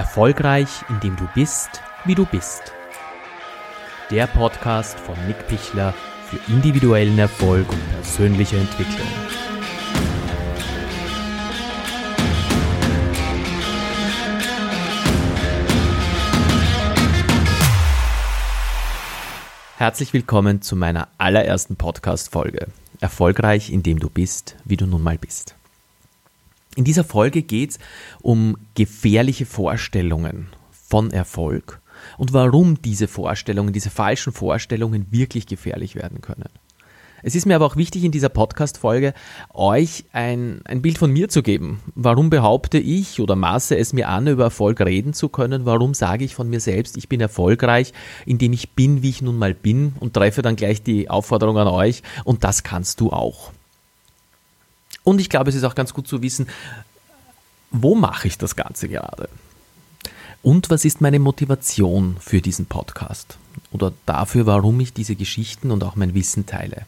Erfolgreich, indem du bist, wie du bist. Der Podcast von Nick Pichler für individuellen Erfolg und persönliche Entwicklung. Herzlich willkommen zu meiner allerersten Podcast-Folge. Erfolgreich, indem du bist, wie du nun mal bist. In dieser Folge geht es um gefährliche Vorstellungen von Erfolg und warum diese Vorstellungen, diese falschen Vorstellungen wirklich gefährlich werden können. Es ist mir aber auch wichtig in dieser Podcast-Folge, euch ein, ein Bild von mir zu geben. Warum behaupte ich oder maße es mir an, über Erfolg reden zu können? Warum sage ich von mir selbst, ich bin erfolgreich, indem ich bin, wie ich nun mal bin und treffe dann gleich die Aufforderung an euch und das kannst du auch. Und ich glaube, es ist auch ganz gut zu wissen, wo mache ich das Ganze gerade? Und was ist meine Motivation für diesen Podcast? Oder dafür, warum ich diese Geschichten und auch mein Wissen teile?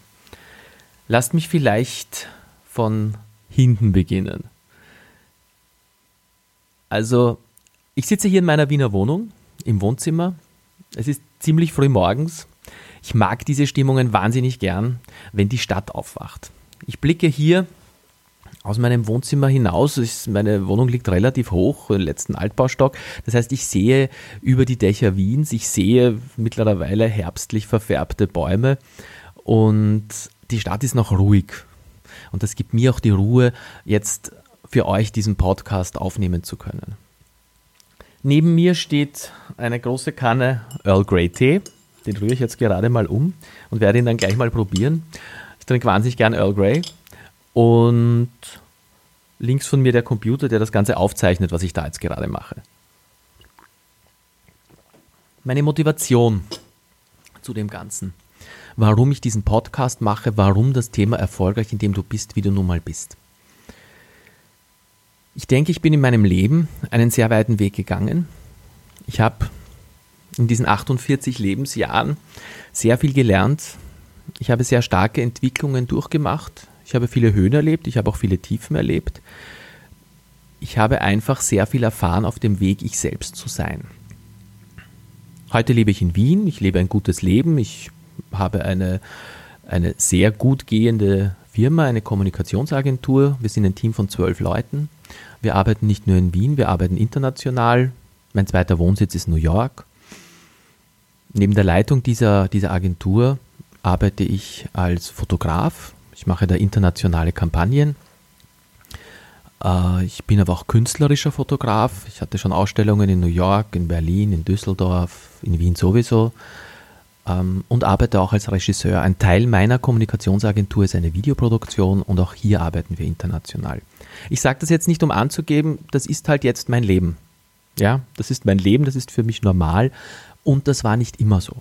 Lasst mich vielleicht von hinten beginnen. Also, ich sitze hier in meiner Wiener Wohnung, im Wohnzimmer. Es ist ziemlich früh morgens. Ich mag diese Stimmungen wahnsinnig gern, wenn die Stadt aufwacht. Ich blicke hier aus meinem Wohnzimmer hinaus. Ist, meine Wohnung liegt relativ hoch, im letzten Altbaustock. Das heißt, ich sehe über die Dächer Wiens, ich sehe mittlerweile herbstlich verfärbte Bäume und die Stadt ist noch ruhig. Und das gibt mir auch die Ruhe, jetzt für euch diesen Podcast aufnehmen zu können. Neben mir steht eine große Kanne Earl Grey Tee. Den rühre ich jetzt gerade mal um und werde ihn dann gleich mal probieren. Ich trinke wahnsinnig gern Earl Grey und links von mir der Computer, der das Ganze aufzeichnet, was ich da jetzt gerade mache. Meine Motivation zu dem Ganzen. Warum ich diesen Podcast mache, warum das Thema erfolgreich, indem du bist, wie du nun mal bist. Ich denke, ich bin in meinem Leben einen sehr weiten Weg gegangen. Ich habe in diesen 48 Lebensjahren sehr viel gelernt. Ich habe sehr starke Entwicklungen durchgemacht ich habe viele Höhen erlebt, ich habe auch viele Tiefen erlebt. Ich habe einfach sehr viel erfahren auf dem Weg, ich selbst zu sein. Heute lebe ich in Wien, ich lebe ein gutes Leben, ich habe eine, eine sehr gut gehende Firma, eine Kommunikationsagentur. Wir sind ein Team von zwölf Leuten. Wir arbeiten nicht nur in Wien, wir arbeiten international. Mein zweiter Wohnsitz ist New York. Neben der Leitung dieser, dieser Agentur arbeite ich als Fotograf ich mache da internationale Kampagnen. Äh, ich bin aber auch künstlerischer Fotograf. Ich hatte schon Ausstellungen in New York, in Berlin, in Düsseldorf, in Wien sowieso ähm, und arbeite auch als Regisseur. Ein Teil meiner Kommunikationsagentur ist eine Videoproduktion und auch hier arbeiten wir international. Ich sage das jetzt nicht, um anzugeben, das ist halt jetzt mein Leben. Ja, das ist mein Leben, das ist für mich normal und das war nicht immer so.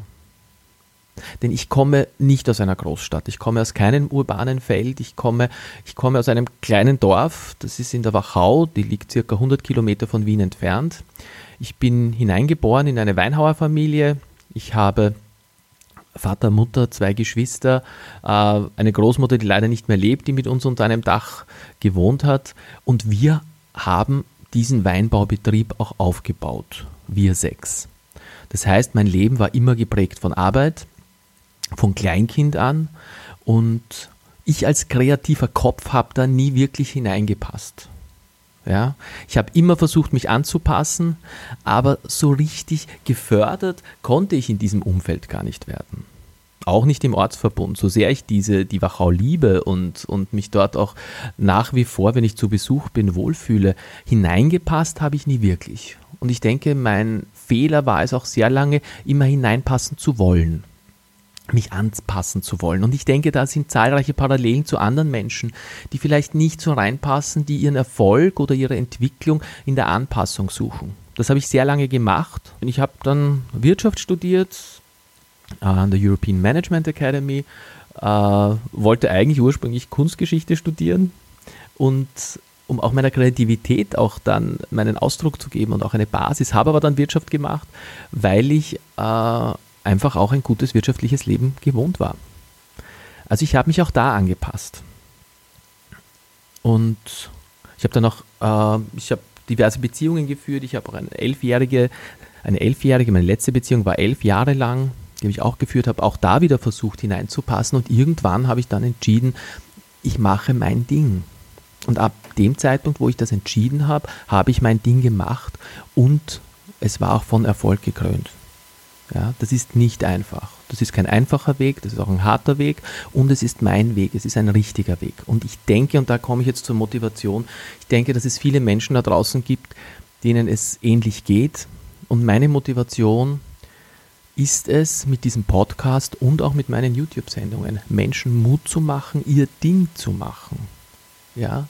Denn ich komme nicht aus einer Großstadt. Ich komme aus keinem urbanen Feld. Ich komme, ich komme aus einem kleinen Dorf. Das ist in der Wachau. Die liegt circa 100 Kilometer von Wien entfernt. Ich bin hineingeboren in eine Weinhauerfamilie. Ich habe Vater, Mutter, zwei Geschwister, äh, eine Großmutter, die leider nicht mehr lebt, die mit uns unter einem Dach gewohnt hat. Und wir haben diesen Weinbaubetrieb auch aufgebaut. Wir sechs. Das heißt, mein Leben war immer geprägt von Arbeit, von Kleinkind an und ich als kreativer Kopf habe da nie wirklich hineingepasst. Ja, ich habe immer versucht, mich anzupassen, aber so richtig gefördert konnte ich in diesem Umfeld gar nicht werden. Auch nicht im Ortsverbund, so sehr ich diese, die Wachau liebe und, und mich dort auch nach wie vor, wenn ich zu Besuch bin, wohlfühle, hineingepasst habe ich nie wirklich. Und ich denke, mein Fehler war es auch sehr lange, immer hineinpassen zu wollen mich anpassen zu wollen. Und ich denke, da sind zahlreiche Parallelen zu anderen Menschen, die vielleicht nicht so reinpassen, die ihren Erfolg oder ihre Entwicklung in der Anpassung suchen. Das habe ich sehr lange gemacht. Ich habe dann Wirtschaft studiert äh, an der European Management Academy, äh, wollte eigentlich ursprünglich Kunstgeschichte studieren und um auch meiner Kreativität auch dann meinen Ausdruck zu geben und auch eine Basis, habe aber dann Wirtschaft gemacht, weil ich äh, einfach auch ein gutes wirtschaftliches Leben gewohnt war. Also ich habe mich auch da angepasst. Und ich habe dann auch, äh, ich habe diverse Beziehungen geführt. Ich habe auch eine elfjährige, eine elfjährige, meine letzte Beziehung war elf Jahre lang, die ich auch geführt habe, auch da wieder versucht hineinzupassen. Und irgendwann habe ich dann entschieden, ich mache mein Ding. Und ab dem Zeitpunkt, wo ich das entschieden habe, habe ich mein Ding gemacht und es war auch von Erfolg gekrönt. Ja, das ist nicht einfach. Das ist kein einfacher Weg, das ist auch ein harter Weg und es ist mein Weg, es ist ein richtiger Weg. Und ich denke, und da komme ich jetzt zur Motivation, ich denke, dass es viele Menschen da draußen gibt, denen es ähnlich geht. Und meine Motivation ist es, mit diesem Podcast und auch mit meinen YouTube-Sendungen Menschen Mut zu machen, ihr Ding zu machen. Ja,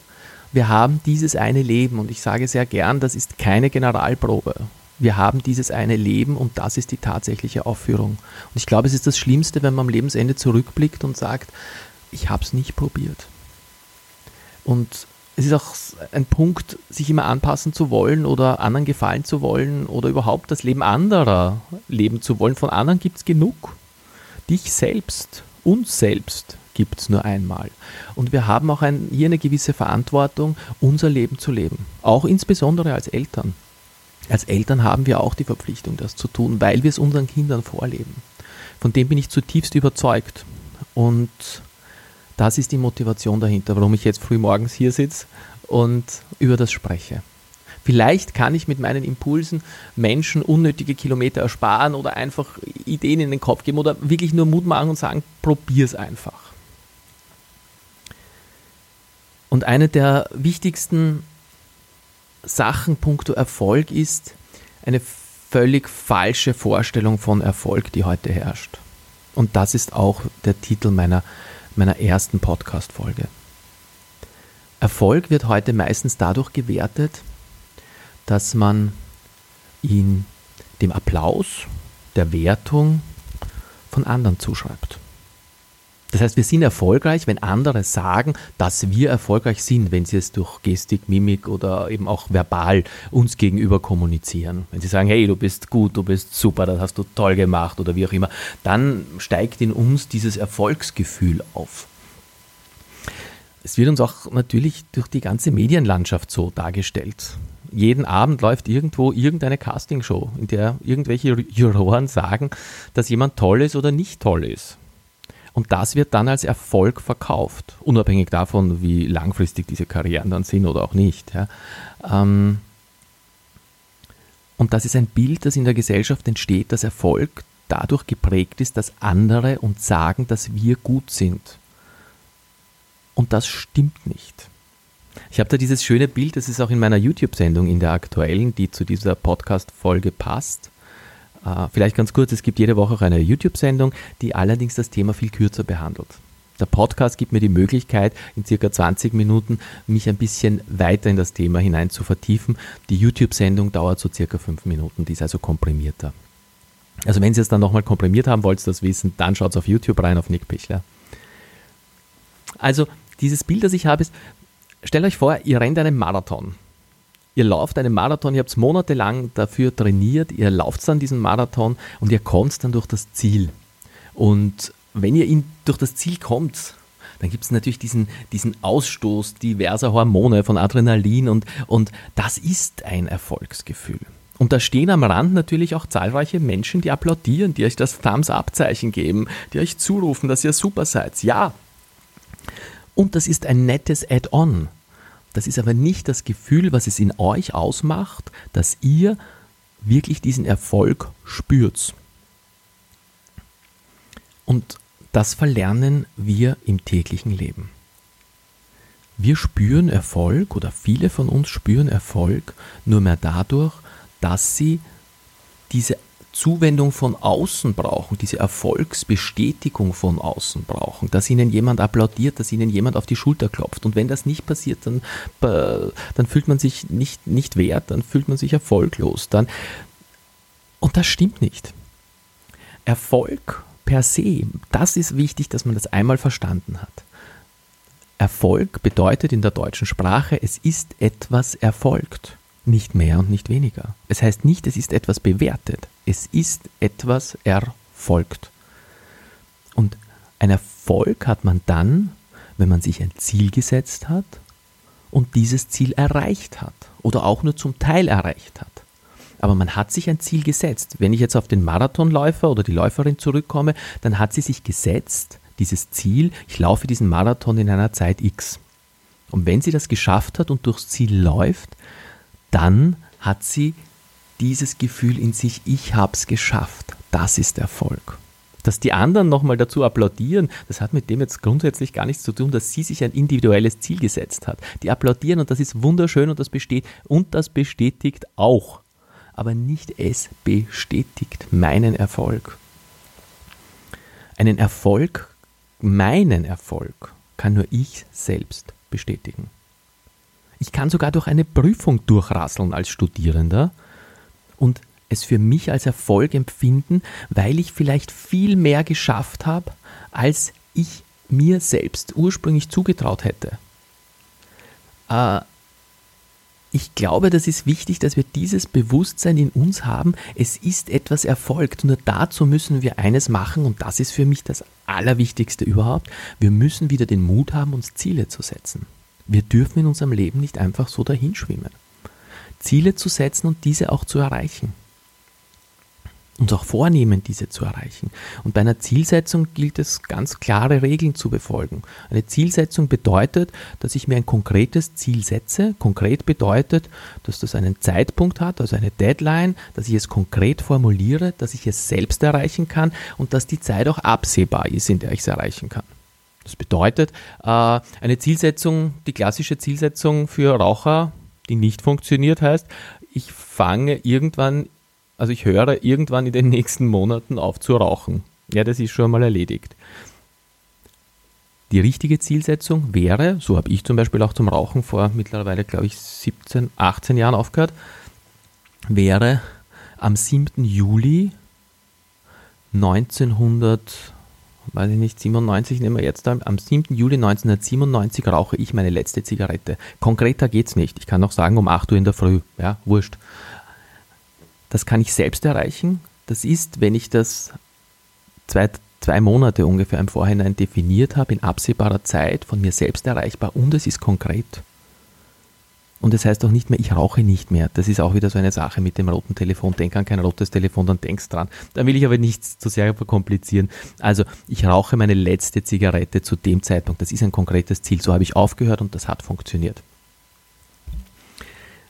wir haben dieses eine Leben und ich sage sehr gern, das ist keine Generalprobe. Wir haben dieses eine Leben und das ist die tatsächliche Aufführung. Und ich glaube, es ist das Schlimmste, wenn man am Lebensende zurückblickt und sagt, ich habe es nicht probiert. Und es ist auch ein Punkt, sich immer anpassen zu wollen oder anderen gefallen zu wollen oder überhaupt das Leben anderer leben zu wollen. Von anderen gibt es genug. Dich selbst, uns selbst gibt es nur einmal. Und wir haben auch ein, hier eine gewisse Verantwortung, unser Leben zu leben. Auch insbesondere als Eltern. Als Eltern haben wir auch die Verpflichtung, das zu tun, weil wir es unseren Kindern vorleben. Von dem bin ich zutiefst überzeugt. Und das ist die Motivation dahinter, warum ich jetzt früh morgens hier sitze und über das spreche. Vielleicht kann ich mit meinen Impulsen Menschen unnötige Kilometer ersparen oder einfach Ideen in den Kopf geben oder wirklich nur Mut machen und sagen, probier es einfach. Und eine der wichtigsten Sachen puncto Erfolg ist eine völlig falsche Vorstellung von Erfolg, die heute herrscht. Und das ist auch der Titel meiner, meiner ersten Podcast-Folge. Erfolg wird heute meistens dadurch gewertet, dass man ihn dem Applaus, der Wertung von anderen zuschreibt. Das heißt, wir sind erfolgreich, wenn andere sagen, dass wir erfolgreich sind, wenn sie es durch Gestik, Mimik oder eben auch verbal uns gegenüber kommunizieren. Wenn sie sagen, hey, du bist gut, du bist super, das hast du toll gemacht oder wie auch immer, dann steigt in uns dieses Erfolgsgefühl auf. Es wird uns auch natürlich durch die ganze Medienlandschaft so dargestellt. Jeden Abend läuft irgendwo irgendeine Castingshow, in der irgendwelche Juroren sagen, dass jemand toll ist oder nicht toll ist. Und das wird dann als Erfolg verkauft, unabhängig davon, wie langfristig diese Karrieren dann sind oder auch nicht. Ja. Ähm, und das ist ein Bild, das in der Gesellschaft entsteht, dass Erfolg dadurch geprägt ist, dass andere uns sagen, dass wir gut sind. Und das stimmt nicht. Ich habe da dieses schöne Bild, das ist auch in meiner YouTube-Sendung, in der aktuellen, die zu dieser Podcast-Folge passt. Äh, vielleicht ganz kurz, es gibt jede Woche auch eine YouTube-Sendung, die allerdings das Thema viel kürzer behandelt. Der Podcast gibt mir die Möglichkeit, in circa 20 Minuten mich ein bisschen weiter in das Thema hinein zu vertiefen. Die YouTube-Sendung dauert so circa 5 Minuten, die ist also komprimierter. Also wenn Sie es dann nochmal komprimiert haben, wollt ihr das wissen, dann schaut auf YouTube rein, auf Nick Pichler. Also dieses Bild, das ich habe, ist, stellt euch vor, ihr rennt einen Marathon ihr lauft einen Marathon, ihr habt monatelang dafür trainiert, ihr lauft dann diesen Marathon und ihr kommt dann durch das Ziel. Und wenn ihr in, durch das Ziel kommt, dann gibt es natürlich diesen, diesen Ausstoß diverser Hormone von Adrenalin und, und das ist ein Erfolgsgefühl. Und da stehen am Rand natürlich auch zahlreiche Menschen, die applaudieren, die euch das Thumbs-up-Zeichen geben, die euch zurufen, dass ihr super seid. Ja. Und das ist ein nettes Add-on. Das ist aber nicht das Gefühl, was es in euch ausmacht, dass ihr wirklich diesen Erfolg spürt. Und das verlernen wir im täglichen Leben. Wir spüren Erfolg oder viele von uns spüren Erfolg nur mehr dadurch, dass sie diese Zuwendung von außen brauchen, diese Erfolgsbestätigung von außen brauchen, dass ihnen jemand applaudiert, dass ihnen jemand auf die Schulter klopft. Und wenn das nicht passiert, dann, äh, dann fühlt man sich nicht, nicht wert, dann fühlt man sich erfolglos. Dann, und das stimmt nicht. Erfolg per se, das ist wichtig, dass man das einmal verstanden hat. Erfolg bedeutet in der deutschen Sprache, es ist etwas erfolgt. Nicht mehr und nicht weniger. Es heißt nicht, es ist etwas bewertet. Es ist etwas erfolgt. Und ein Erfolg hat man dann, wenn man sich ein Ziel gesetzt hat und dieses Ziel erreicht hat oder auch nur zum Teil erreicht hat. Aber man hat sich ein Ziel gesetzt. Wenn ich jetzt auf den Marathonläufer oder die Läuferin zurückkomme, dann hat sie sich gesetzt, dieses Ziel, ich laufe diesen Marathon in einer Zeit X. Und wenn sie das geschafft hat und durchs Ziel läuft, dann hat sie dieses Gefühl in sich, ich habe es geschafft. Das ist Erfolg. Dass die anderen nochmal dazu applaudieren, das hat mit dem jetzt grundsätzlich gar nichts zu tun, dass sie sich ein individuelles Ziel gesetzt hat. Die applaudieren und das ist wunderschön und das besteht und das bestätigt auch. Aber nicht es bestätigt meinen Erfolg. Einen Erfolg, meinen Erfolg, kann nur ich selbst bestätigen. Ich kann sogar durch eine Prüfung durchrasseln als Studierender und es für mich als Erfolg empfinden, weil ich vielleicht viel mehr geschafft habe, als ich mir selbst ursprünglich zugetraut hätte. Äh, ich glaube, das ist wichtig, dass wir dieses Bewusstsein in uns haben, es ist etwas erfolgt. Nur dazu müssen wir eines machen und das ist für mich das Allerwichtigste überhaupt. Wir müssen wieder den Mut haben, uns Ziele zu setzen. Wir dürfen in unserem Leben nicht einfach so dahinschwimmen. Ziele zu setzen und diese auch zu erreichen uns auch vornehmen, diese zu erreichen. Und bei einer Zielsetzung gilt es, ganz klare Regeln zu befolgen. Eine Zielsetzung bedeutet, dass ich mir ein konkretes Ziel setze. Konkret bedeutet, dass das einen Zeitpunkt hat, also eine Deadline, dass ich es konkret formuliere, dass ich es selbst erreichen kann und dass die Zeit auch absehbar ist, in der ich es erreichen kann. Das bedeutet, äh, eine Zielsetzung, die klassische Zielsetzung für Raucher, die nicht funktioniert, heißt, ich fange irgendwann also ich höre irgendwann in den nächsten Monaten auf zu rauchen. Ja, das ist schon mal erledigt. Die richtige Zielsetzung wäre, so habe ich zum Beispiel auch zum Rauchen vor mittlerweile, glaube ich, 17, 18 Jahren aufgehört, wäre am 7. Juli 1900, weiß ich nicht, 97 nehmen wir jetzt am 7. Juli 1997 rauche ich meine letzte Zigarette. Konkreter geht es nicht. Ich kann auch sagen um 8 Uhr in der Früh, ja, wurscht. Das kann ich selbst erreichen. Das ist, wenn ich das zwei, zwei Monate ungefähr im Vorhinein definiert habe, in absehbarer Zeit von mir selbst erreichbar und es ist konkret. Und das heißt auch nicht mehr, ich rauche nicht mehr. Das ist auch wieder so eine Sache mit dem roten Telefon. Denk an kein rotes Telefon, dann denkst dran. Da will ich aber nichts zu sehr verkomplizieren. Also, ich rauche meine letzte Zigarette zu dem Zeitpunkt. Das ist ein konkretes Ziel. So habe ich aufgehört und das hat funktioniert.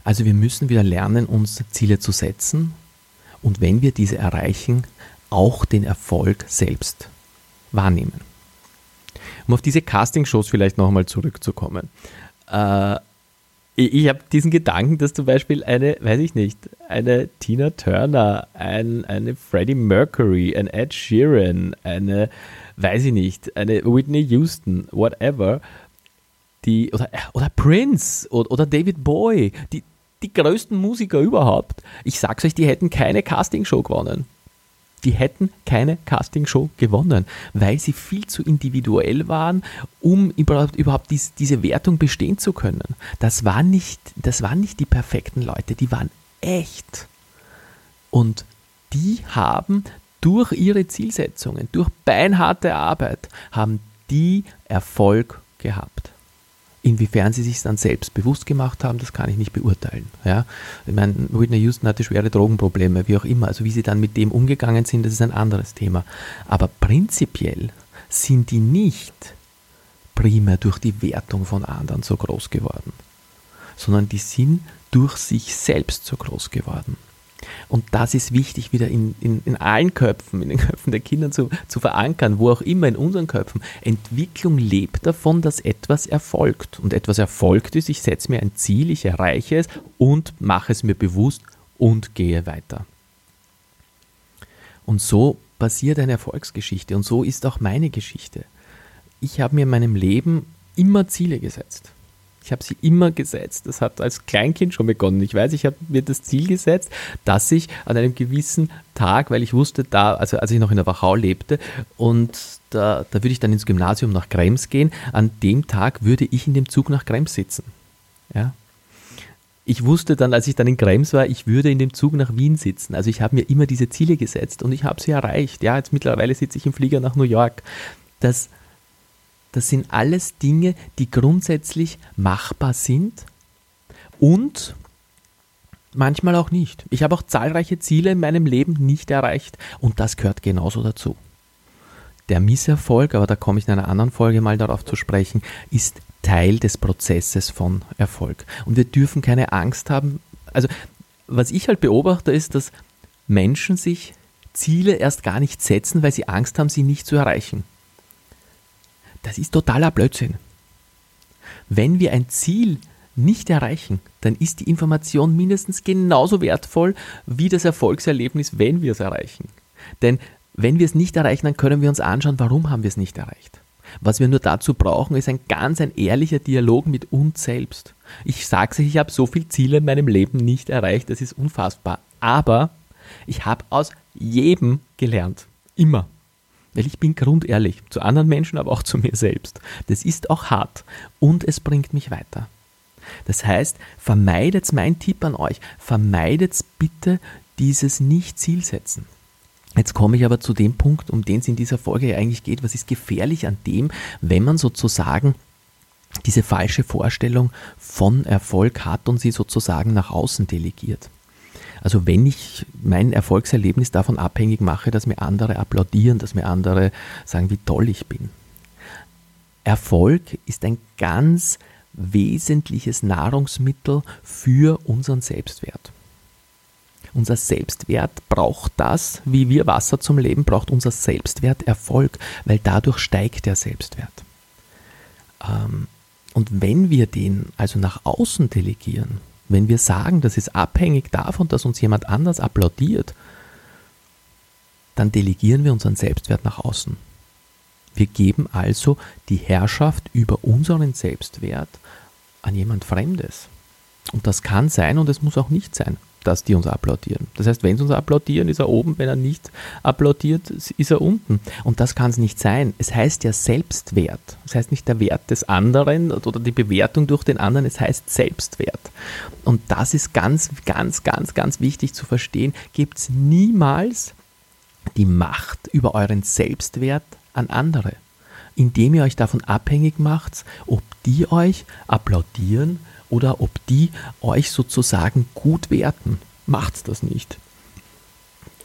Also wir müssen wieder lernen, uns Ziele zu setzen und wenn wir diese erreichen, auch den Erfolg selbst wahrnehmen. Um auf diese Castingshows vielleicht nochmal zurückzukommen. Äh, ich, ich habe diesen Gedanken, dass zum Beispiel eine, weiß ich nicht, eine Tina Turner, ein, eine Freddie Mercury, ein Ed Sheeran, eine, weiß ich nicht, eine Whitney Houston, whatever, die, oder, oder Prince oder, oder David Bowie, die, die größten Musiker überhaupt. Ich sag's euch, die hätten keine Castingshow gewonnen. Die hätten keine Castingshow gewonnen, weil sie viel zu individuell waren, um überhaupt, überhaupt dies, diese Wertung bestehen zu können. Das waren, nicht, das waren nicht die perfekten Leute, die waren echt. Und die haben durch ihre Zielsetzungen, durch beinharte Arbeit, haben die Erfolg gehabt. Inwiefern sie sich dann selbst bewusst gemacht haben, das kann ich nicht beurteilen. Ja? Ich meine, Whitney Houston hatte schwere Drogenprobleme, wie auch immer. Also wie sie dann mit dem umgegangen sind, das ist ein anderes Thema. Aber prinzipiell sind die nicht primär durch die Wertung von anderen so groß geworden, sondern die sind durch sich selbst so groß geworden. Und das ist wichtig, wieder in, in, in allen Köpfen, in den Köpfen der Kinder zu, zu verankern, wo auch immer in unseren Köpfen. Entwicklung lebt davon, dass etwas erfolgt. Und etwas erfolgt ist, ich setze mir ein Ziel, ich erreiche es und mache es mir bewusst und gehe weiter. Und so passiert eine Erfolgsgeschichte und so ist auch meine Geschichte. Ich habe mir in meinem Leben immer Ziele gesetzt. Ich habe sie immer gesetzt. Das hat als Kleinkind schon begonnen. Ich weiß, ich habe mir das Ziel gesetzt, dass ich an einem gewissen Tag, weil ich wusste, da, also als ich noch in der Wachau lebte und da, da würde ich dann ins Gymnasium nach Krems gehen, an dem Tag würde ich in dem Zug nach Krems sitzen. Ja, ich wusste dann, als ich dann in Krems war, ich würde in dem Zug nach Wien sitzen. Also ich habe mir immer diese Ziele gesetzt und ich habe sie erreicht. Ja, jetzt mittlerweile sitze ich im Flieger nach New York. Das das sind alles Dinge, die grundsätzlich machbar sind und manchmal auch nicht. Ich habe auch zahlreiche Ziele in meinem Leben nicht erreicht und das gehört genauso dazu. Der Misserfolg, aber da komme ich in einer anderen Folge mal darauf zu sprechen, ist Teil des Prozesses von Erfolg. Und wir dürfen keine Angst haben. Also, was ich halt beobachte, ist, dass Menschen sich Ziele erst gar nicht setzen, weil sie Angst haben, sie nicht zu erreichen. Das ist totaler Blödsinn. Wenn wir ein Ziel nicht erreichen, dann ist die Information mindestens genauso wertvoll wie das Erfolgserlebnis, wenn wir es erreichen. Denn wenn wir es nicht erreichen, dann können wir uns anschauen, warum haben wir es nicht erreicht. Was wir nur dazu brauchen, ist ein ganz ein ehrlicher Dialog mit uns selbst. Ich sage es, ich habe so viele Ziele in meinem Leben nicht erreicht, das ist unfassbar. Aber ich habe aus jedem gelernt. Immer. Weil ich bin grundehrlich. Zu anderen Menschen, aber auch zu mir selbst. Das ist auch hart. Und es bringt mich weiter. Das heißt, vermeidet mein Tipp an euch, vermeidet bitte dieses Nicht-Zielsetzen. Jetzt komme ich aber zu dem Punkt, um den es in dieser Folge eigentlich geht. Was ist gefährlich an dem, wenn man sozusagen diese falsche Vorstellung von Erfolg hat und sie sozusagen nach außen delegiert? Also wenn ich mein Erfolgserlebnis davon abhängig mache, dass mir andere applaudieren, dass mir andere sagen, wie toll ich bin. Erfolg ist ein ganz wesentliches Nahrungsmittel für unseren Selbstwert. Unser Selbstwert braucht das, wie wir Wasser zum Leben, braucht unser Selbstwert Erfolg, weil dadurch steigt der Selbstwert. Ähm, und wenn wir den also nach außen delegieren, wenn wir sagen, das ist abhängig davon, dass uns jemand anders applaudiert, dann delegieren wir unseren Selbstwert nach außen. Wir geben also die Herrschaft über unseren Selbstwert an jemand Fremdes. Und das kann sein und es muss auch nicht sein dass die uns applaudieren. Das heißt, wenn sie uns applaudieren, ist er oben, wenn er nicht applaudiert, ist er unten. Und das kann es nicht sein. Es heißt ja Selbstwert. Es heißt nicht der Wert des anderen oder die Bewertung durch den anderen, es heißt Selbstwert. Und das ist ganz, ganz, ganz, ganz wichtig zu verstehen. Gebt niemals die Macht über euren Selbstwert an andere, indem ihr euch davon abhängig macht, ob die euch applaudieren oder ob die euch sozusagen gut werten. Macht das nicht.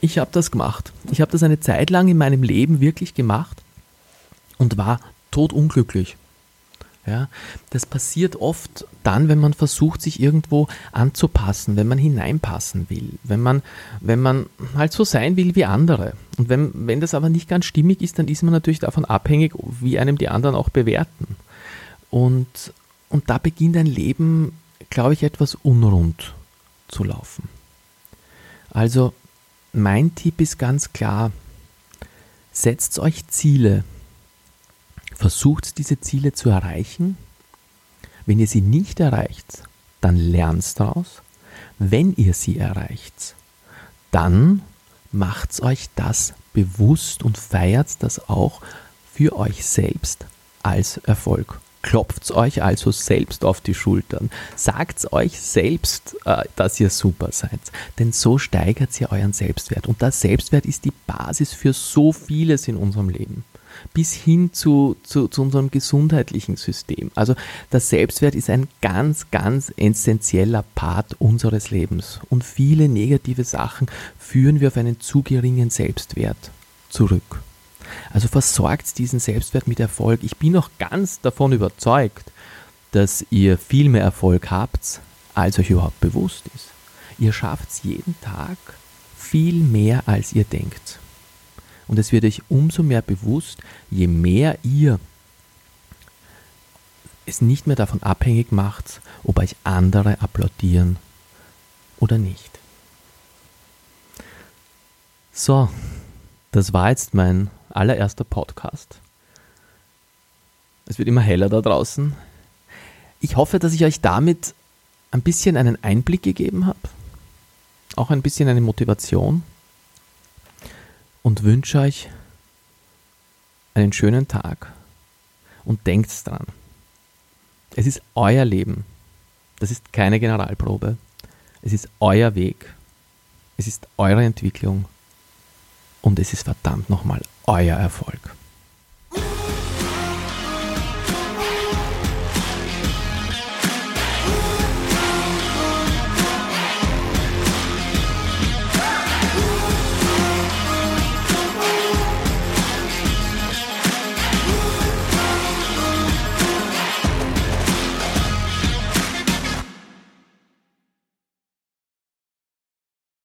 Ich habe das gemacht. Ich habe das eine Zeit lang in meinem Leben wirklich gemacht und war totunglücklich. Ja, das passiert oft dann, wenn man versucht, sich irgendwo anzupassen, wenn man hineinpassen will, wenn man, wenn man halt so sein will wie andere. Und wenn, wenn das aber nicht ganz stimmig ist, dann ist man natürlich davon abhängig, wie einem die anderen auch bewerten. Und, und da beginnt ein Leben, glaube ich, etwas unrund zu laufen. Also mein Tipp ist ganz klar, setzt euch Ziele, versucht diese Ziele zu erreichen. Wenn ihr sie nicht erreicht, dann lernt daraus. Wenn ihr sie erreicht, dann macht euch das bewusst und feiert das auch für euch selbst als Erfolg. Klopft euch also selbst auf die Schultern. Sagt euch selbst, äh, dass ihr super seid. Denn so steigert ihr euren Selbstwert. Und das Selbstwert ist die Basis für so vieles in unserem Leben. Bis hin zu, zu, zu unserem gesundheitlichen System. Also das Selbstwert ist ein ganz, ganz essentieller Part unseres Lebens. Und viele negative Sachen führen wir auf einen zu geringen Selbstwert zurück. Also versorgt diesen Selbstwert mit Erfolg. Ich bin noch ganz davon überzeugt, dass ihr viel mehr Erfolg habt, als euch überhaupt bewusst ist. Ihr schafft es jeden Tag viel mehr, als ihr denkt. Und es wird euch umso mehr bewusst, je mehr ihr es nicht mehr davon abhängig macht, ob euch andere applaudieren oder nicht. So, das war jetzt mein allererster Podcast. Es wird immer heller da draußen. Ich hoffe, dass ich euch damit ein bisschen einen Einblick gegeben habe, auch ein bisschen eine Motivation und wünsche euch einen schönen Tag und denkt dran. Es ist euer Leben. Das ist keine Generalprobe. Es ist euer Weg. Es ist eure Entwicklung. Und es ist verdammt nochmal euer Erfolg.